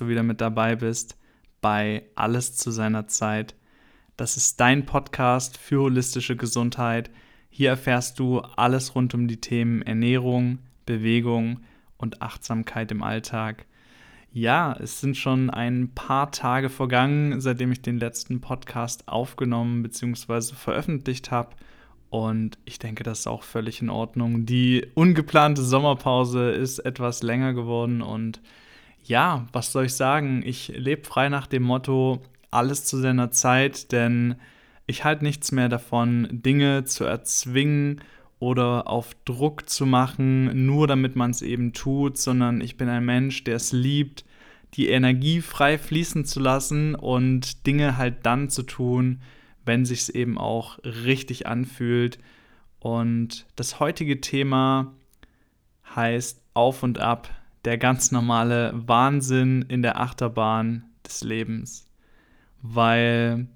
Du wieder mit dabei bist bei Alles zu seiner Zeit. Das ist dein Podcast für holistische Gesundheit. Hier erfährst du alles rund um die Themen Ernährung, Bewegung und Achtsamkeit im Alltag. Ja, es sind schon ein paar Tage vergangen, seitdem ich den letzten Podcast aufgenommen bzw. veröffentlicht habe. Und ich denke, das ist auch völlig in Ordnung. Die ungeplante Sommerpause ist etwas länger geworden und ja, was soll ich sagen? Ich lebe frei nach dem Motto, alles zu seiner Zeit, denn ich halte nichts mehr davon, Dinge zu erzwingen oder auf Druck zu machen, nur damit man es eben tut, sondern ich bin ein Mensch, der es liebt, die Energie frei fließen zu lassen und Dinge halt dann zu tun, wenn sich es eben auch richtig anfühlt. Und das heutige Thema heißt Auf und Ab, der ganz normale Wahnsinn in der Achterbahn des Lebens. Weil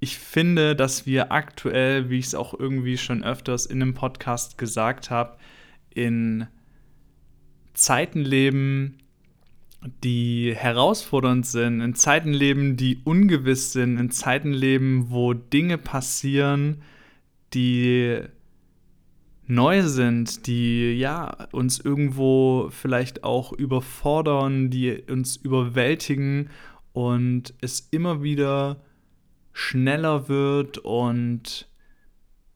ich finde, dass wir aktuell, wie ich es auch irgendwie schon öfters in einem Podcast gesagt habe, in Zeiten leben, die herausfordernd sind, in Zeiten leben, die ungewiss sind, in Zeiten leben, wo Dinge passieren, die neu sind, die ja uns irgendwo vielleicht auch überfordern, die uns überwältigen und es immer wieder schneller wird und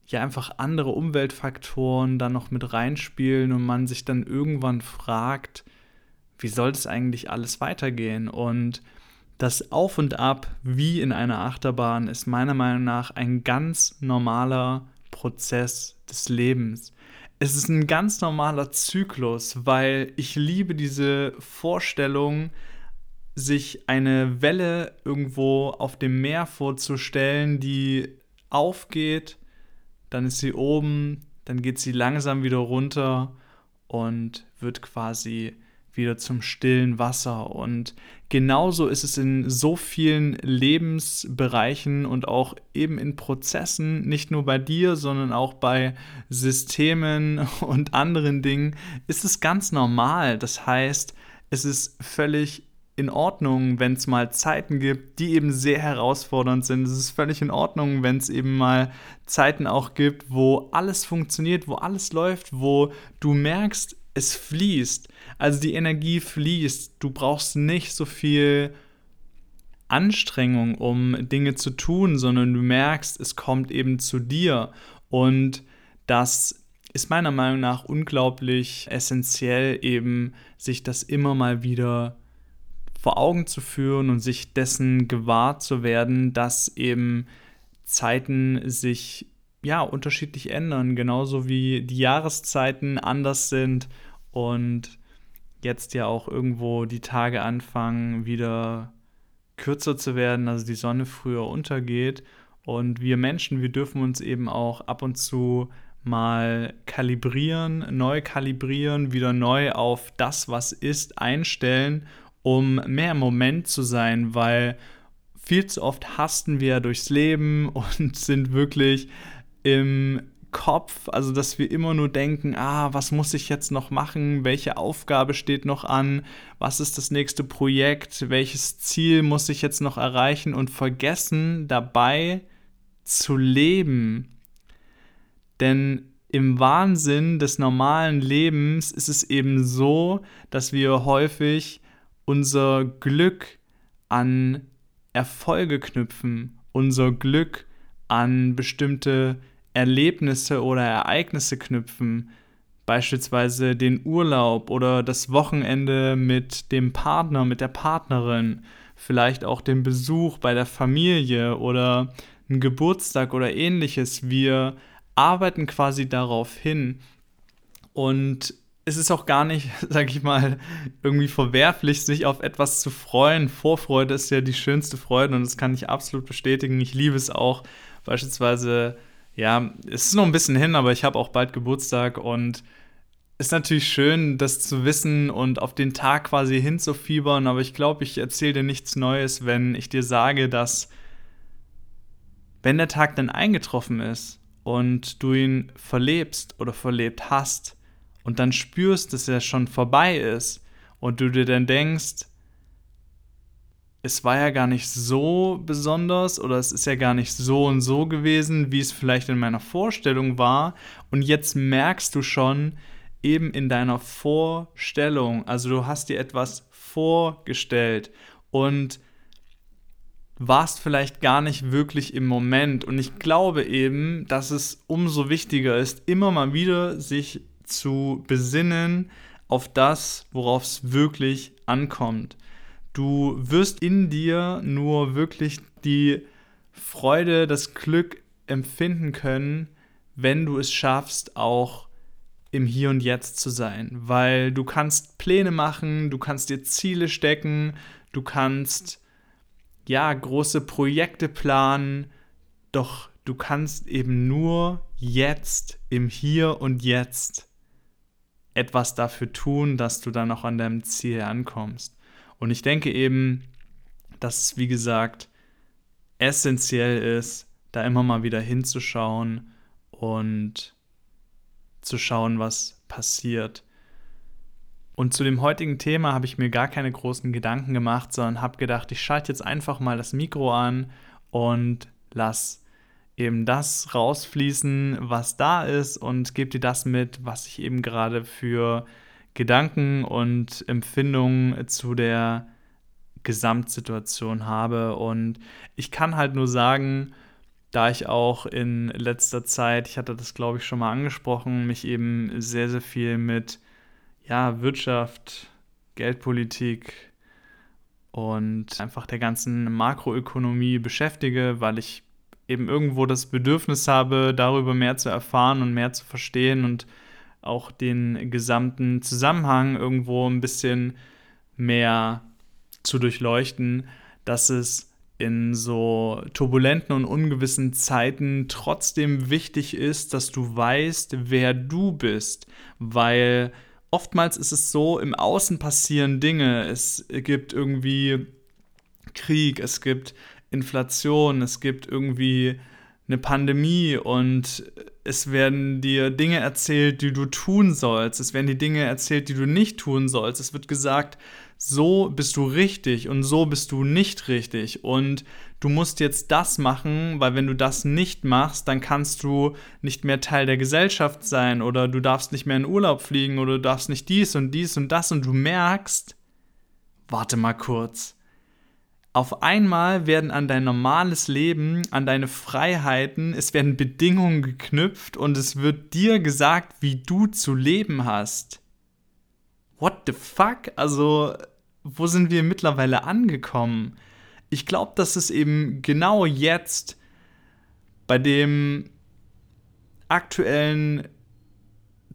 ja einfach andere Umweltfaktoren dann noch mit reinspielen und man sich dann irgendwann fragt, wie soll das eigentlich alles weitergehen? Und das Auf und Ab wie in einer Achterbahn ist meiner Meinung nach ein ganz normaler Prozess des Lebens. Es ist ein ganz normaler Zyklus, weil ich liebe diese Vorstellung, sich eine Welle irgendwo auf dem Meer vorzustellen, die aufgeht, dann ist sie oben, dann geht sie langsam wieder runter und wird quasi wieder zum stillen Wasser. Und genauso ist es in so vielen Lebensbereichen und auch eben in Prozessen, nicht nur bei dir, sondern auch bei Systemen und anderen Dingen, ist es ganz normal. Das heißt, es ist völlig in Ordnung, wenn es mal Zeiten gibt, die eben sehr herausfordernd sind. Es ist völlig in Ordnung, wenn es eben mal Zeiten auch gibt, wo alles funktioniert, wo alles läuft, wo du merkst, es fließt. Also die Energie fließt. Du brauchst nicht so viel Anstrengung, um Dinge zu tun, sondern du merkst, es kommt eben zu dir. Und das ist meiner Meinung nach unglaublich essentiell, eben sich das immer mal wieder vor Augen zu führen und sich dessen gewahr zu werden, dass eben Zeiten sich ja, unterschiedlich ändern, genauso wie die Jahreszeiten anders sind und jetzt ja auch irgendwo die Tage anfangen, wieder kürzer zu werden, also die Sonne früher untergeht. Und wir Menschen, wir dürfen uns eben auch ab und zu mal kalibrieren, neu kalibrieren, wieder neu auf das, was ist, einstellen, um mehr im Moment zu sein, weil viel zu oft hasten wir durchs Leben und sind wirklich im Kopf, also dass wir immer nur denken, ah, was muss ich jetzt noch machen, welche Aufgabe steht noch an, was ist das nächste Projekt, welches Ziel muss ich jetzt noch erreichen? Und vergessen dabei zu leben. Denn im Wahnsinn des normalen Lebens ist es eben so, dass wir häufig unser Glück an Erfolge knüpfen, unser Glück an bestimmte Erlebnisse oder Ereignisse knüpfen, beispielsweise den Urlaub oder das Wochenende mit dem Partner, mit der Partnerin, vielleicht auch den Besuch bei der Familie oder ein Geburtstag oder ähnliches. Wir arbeiten quasi darauf hin und es ist auch gar nicht, sag ich mal, irgendwie verwerflich, sich auf etwas zu freuen. Vorfreude ist ja die schönste Freude und das kann ich absolut bestätigen. Ich liebe es auch, beispielsweise ja, es ist noch ein bisschen hin, aber ich habe auch bald Geburtstag und es ist natürlich schön, das zu wissen und auf den Tag quasi hinzufiebern, aber ich glaube, ich erzähle dir nichts Neues, wenn ich dir sage, dass wenn der Tag dann eingetroffen ist und du ihn verlebst oder verlebt hast und dann spürst, dass er schon vorbei ist und du dir dann denkst, es war ja gar nicht so besonders oder es ist ja gar nicht so und so gewesen, wie es vielleicht in meiner Vorstellung war. Und jetzt merkst du schon eben in deiner Vorstellung, also du hast dir etwas vorgestellt und warst vielleicht gar nicht wirklich im Moment. Und ich glaube eben, dass es umso wichtiger ist, immer mal wieder sich zu besinnen auf das, worauf es wirklich ankommt. Du wirst in dir nur wirklich die Freude, das Glück empfinden können, wenn du es schaffst, auch im Hier und Jetzt zu sein. Weil du kannst Pläne machen, du kannst dir Ziele stecken, du kannst ja große Projekte planen, doch du kannst eben nur jetzt im Hier und Jetzt etwas dafür tun, dass du dann auch an deinem Ziel ankommst. Und ich denke eben, dass es, wie gesagt, essentiell ist, da immer mal wieder hinzuschauen und zu schauen, was passiert. Und zu dem heutigen Thema habe ich mir gar keine großen Gedanken gemacht, sondern habe gedacht, ich schalte jetzt einfach mal das Mikro an und lass eben das rausfließen, was da ist und gebe dir das mit, was ich eben gerade für Gedanken und Empfindungen zu der Gesamtsituation habe. Und ich kann halt nur sagen, da ich auch in letzter Zeit, ich hatte das glaube ich schon mal angesprochen, mich eben sehr, sehr viel mit ja, Wirtschaft, Geldpolitik und einfach der ganzen Makroökonomie beschäftige, weil ich eben irgendwo das Bedürfnis habe, darüber mehr zu erfahren und mehr zu verstehen und auch den gesamten Zusammenhang irgendwo ein bisschen mehr zu durchleuchten, dass es in so turbulenten und ungewissen Zeiten trotzdem wichtig ist, dass du weißt, wer du bist, weil oftmals ist es so, im Außen passieren Dinge, es gibt irgendwie Krieg, es gibt Inflation, es gibt irgendwie eine Pandemie und es werden dir Dinge erzählt, die du tun sollst. Es werden dir Dinge erzählt, die du nicht tun sollst. Es wird gesagt, so bist du richtig und so bist du nicht richtig. Und du musst jetzt das machen, weil wenn du das nicht machst, dann kannst du nicht mehr Teil der Gesellschaft sein oder du darfst nicht mehr in Urlaub fliegen oder du darfst nicht dies und dies und das und du merkst, warte mal kurz auf einmal werden an dein normales Leben, an deine Freiheiten, es werden Bedingungen geknüpft und es wird dir gesagt, wie du zu leben hast. What the fuck? Also, wo sind wir mittlerweile angekommen? Ich glaube, dass es eben genau jetzt bei dem aktuellen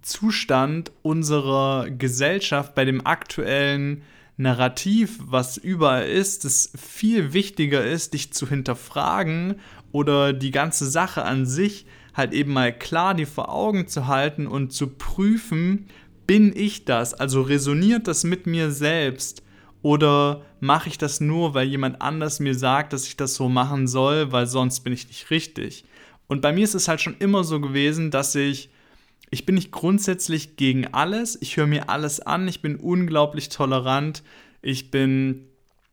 Zustand unserer Gesellschaft, bei dem aktuellen Narrativ, was überall ist, es viel wichtiger ist, dich zu hinterfragen oder die ganze Sache an sich halt eben mal klar dir vor Augen zu halten und zu prüfen, bin ich das? Also resoniert das mit mir selbst? Oder mache ich das nur, weil jemand anders mir sagt, dass ich das so machen soll, weil sonst bin ich nicht richtig? Und bei mir ist es halt schon immer so gewesen, dass ich ich bin nicht grundsätzlich gegen alles. Ich höre mir alles an. Ich bin unglaublich tolerant. Ich bin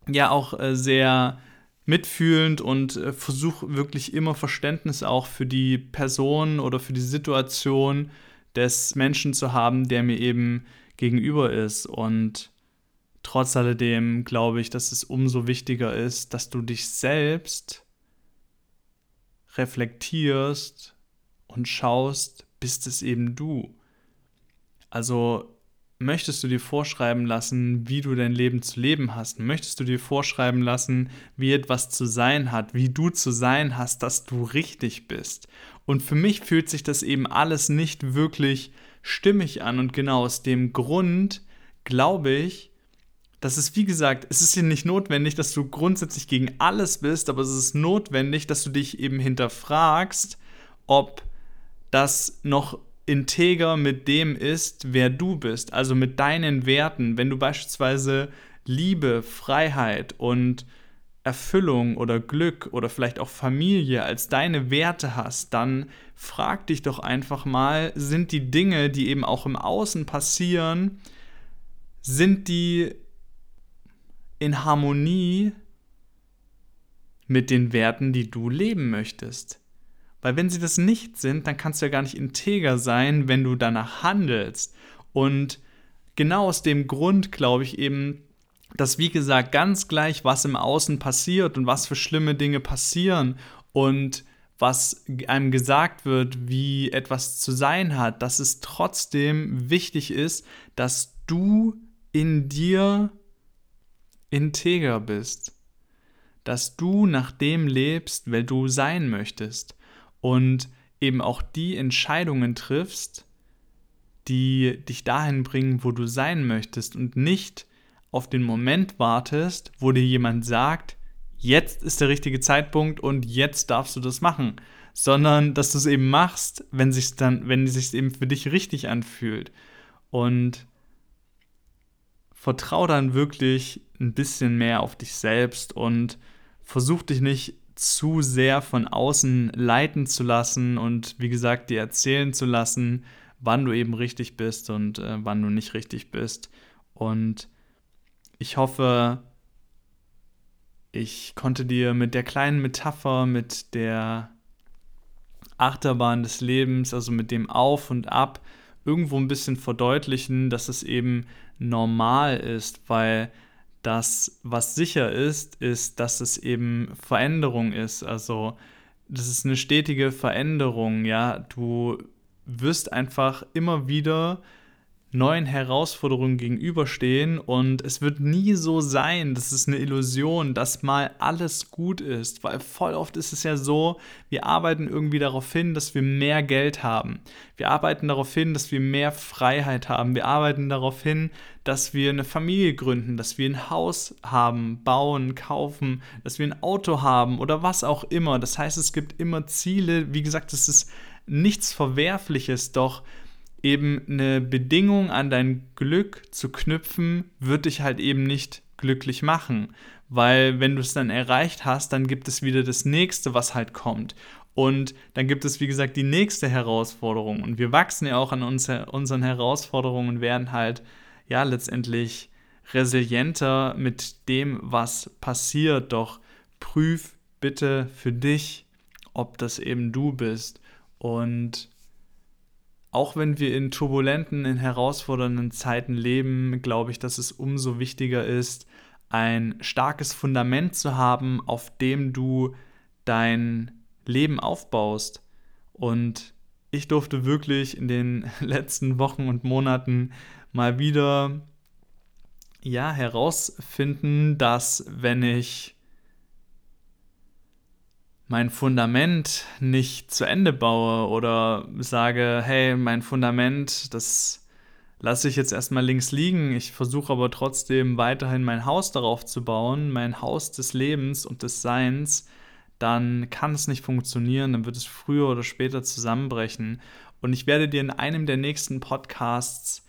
ja auch äh, sehr mitfühlend und äh, versuche wirklich immer Verständnis auch für die Person oder für die Situation des Menschen zu haben, der mir eben gegenüber ist. Und trotz alledem glaube ich, dass es umso wichtiger ist, dass du dich selbst reflektierst und schaust, bist es eben du. Also möchtest du dir vorschreiben lassen, wie du dein Leben zu leben hast? Möchtest du dir vorschreiben lassen, wie etwas zu sein hat, wie du zu sein hast, dass du richtig bist? Und für mich fühlt sich das eben alles nicht wirklich stimmig an und genau aus dem Grund glaube ich, dass es, wie gesagt, es ist hier nicht notwendig, dass du grundsätzlich gegen alles bist, aber es ist notwendig, dass du dich eben hinterfragst, ob das noch integer mit dem ist, wer du bist, also mit deinen Werten. Wenn du beispielsweise Liebe, Freiheit und Erfüllung oder Glück oder vielleicht auch Familie als deine Werte hast, dann frag dich doch einfach mal, sind die Dinge, die eben auch im Außen passieren, sind die in Harmonie mit den Werten, die du leben möchtest. Weil wenn sie das nicht sind, dann kannst du ja gar nicht integer sein, wenn du danach handelst. Und genau aus dem Grund glaube ich eben, dass wie gesagt ganz gleich, was im Außen passiert und was für schlimme Dinge passieren und was einem gesagt wird, wie etwas zu sein hat, dass es trotzdem wichtig ist, dass du in dir integer bist, dass du nach dem lebst, wer du sein möchtest und eben auch die Entscheidungen triffst, die dich dahin bringen, wo du sein möchtest und nicht auf den Moment wartest, wo dir jemand sagt, jetzt ist der richtige Zeitpunkt und jetzt darfst du das machen, sondern dass du es eben machst, wenn sich dann, wenn es sich eben für dich richtig anfühlt. Und vertrau dann wirklich ein bisschen mehr auf dich selbst und versuch dich nicht zu sehr von außen leiten zu lassen und wie gesagt dir erzählen zu lassen, wann du eben richtig bist und äh, wann du nicht richtig bist. Und ich hoffe, ich konnte dir mit der kleinen Metapher, mit der Achterbahn des Lebens, also mit dem Auf und Ab, irgendwo ein bisschen verdeutlichen, dass es eben normal ist, weil das, was sicher ist, ist, dass es eben Veränderung ist. Also das ist eine stetige Veränderung, ja. Du wirst einfach immer wieder neuen Herausforderungen gegenüberstehen und es wird nie so sein, das ist eine Illusion, dass mal alles gut ist, weil voll oft ist es ja so, wir arbeiten irgendwie darauf hin, dass wir mehr Geld haben. Wir arbeiten darauf hin, dass wir mehr Freiheit haben. Wir arbeiten darauf hin, dass wir eine Familie gründen, dass wir ein Haus haben, bauen, kaufen, dass wir ein Auto haben oder was auch immer. Das heißt, es gibt immer Ziele. Wie gesagt, es ist nichts Verwerfliches, doch eben eine Bedingung an dein Glück zu knüpfen, wird dich halt eben nicht glücklich machen. Weil wenn du es dann erreicht hast, dann gibt es wieder das nächste, was halt kommt. Und dann gibt es, wie gesagt, die nächste Herausforderung. Und wir wachsen ja auch an uns, unseren Herausforderungen und werden halt, ja, letztendlich resilienter mit dem, was passiert. Doch prüf bitte für dich, ob das eben du bist. Und auch wenn wir in turbulenten, in herausfordernden Zeiten leben, glaube ich, dass es umso wichtiger ist, ein starkes Fundament zu haben, auf dem du dein Leben aufbaust. Und ich durfte wirklich in den letzten Wochen und Monaten mal wieder ja herausfinden, dass wenn ich mein Fundament nicht zu Ende baue oder sage, hey, mein Fundament, das lasse ich jetzt erstmal links liegen. Ich versuche aber trotzdem weiterhin mein Haus darauf zu bauen, mein Haus des Lebens und des Seins, dann kann es nicht funktionieren, dann wird es früher oder später zusammenbrechen. Und ich werde dir in einem der nächsten Podcasts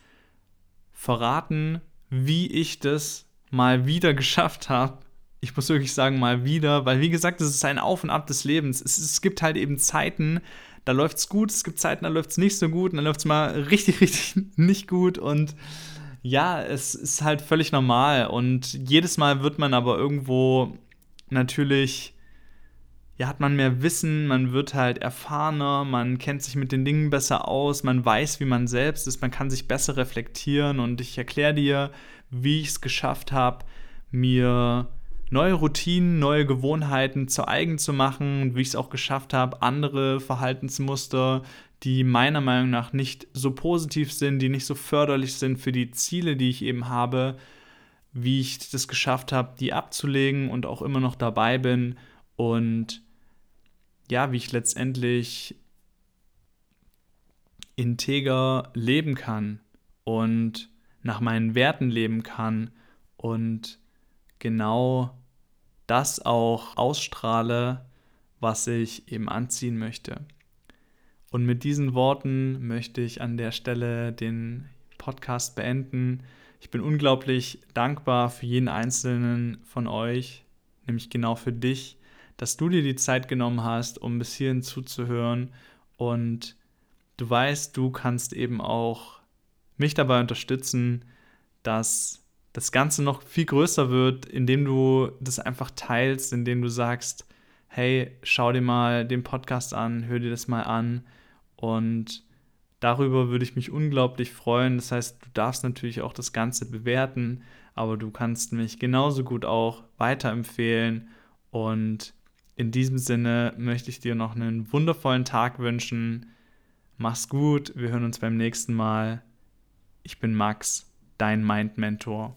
verraten, wie ich das mal wieder geschafft habe, ich muss wirklich sagen, mal wieder, weil wie gesagt, es ist ein Auf und Ab des Lebens. Es, es gibt halt eben Zeiten, da läuft es gut, es gibt Zeiten, da läuft es nicht so gut und dann läuft es mal richtig, richtig nicht gut und ja, es ist halt völlig normal und jedes Mal wird man aber irgendwo natürlich, ja, hat man mehr Wissen, man wird halt erfahrener, man kennt sich mit den Dingen besser aus, man weiß, wie man selbst ist, man kann sich besser reflektieren und ich erkläre dir, wie ich es geschafft habe, mir neue Routinen, neue Gewohnheiten zu eigen zu machen und wie ich es auch geschafft habe, andere Verhaltensmuster, die meiner Meinung nach nicht so positiv sind, die nicht so förderlich sind für die Ziele, die ich eben habe, wie ich das geschafft habe, die abzulegen und auch immer noch dabei bin und ja, wie ich letztendlich integer leben kann und nach meinen Werten leben kann und genau das auch ausstrahle, was ich eben anziehen möchte. Und mit diesen Worten möchte ich an der Stelle den Podcast beenden. Ich bin unglaublich dankbar für jeden einzelnen von euch, nämlich genau für dich, dass du dir die Zeit genommen hast, um bis hierhin zuzuhören. Und du weißt, du kannst eben auch mich dabei unterstützen, dass das Ganze noch viel größer wird, indem du das einfach teilst, indem du sagst, hey, schau dir mal den Podcast an, hör dir das mal an und darüber würde ich mich unglaublich freuen. Das heißt, du darfst natürlich auch das Ganze bewerten, aber du kannst mich genauso gut auch weiterempfehlen und in diesem Sinne möchte ich dir noch einen wundervollen Tag wünschen. Mach's gut, wir hören uns beim nächsten Mal. Ich bin Max, dein Mind Mentor.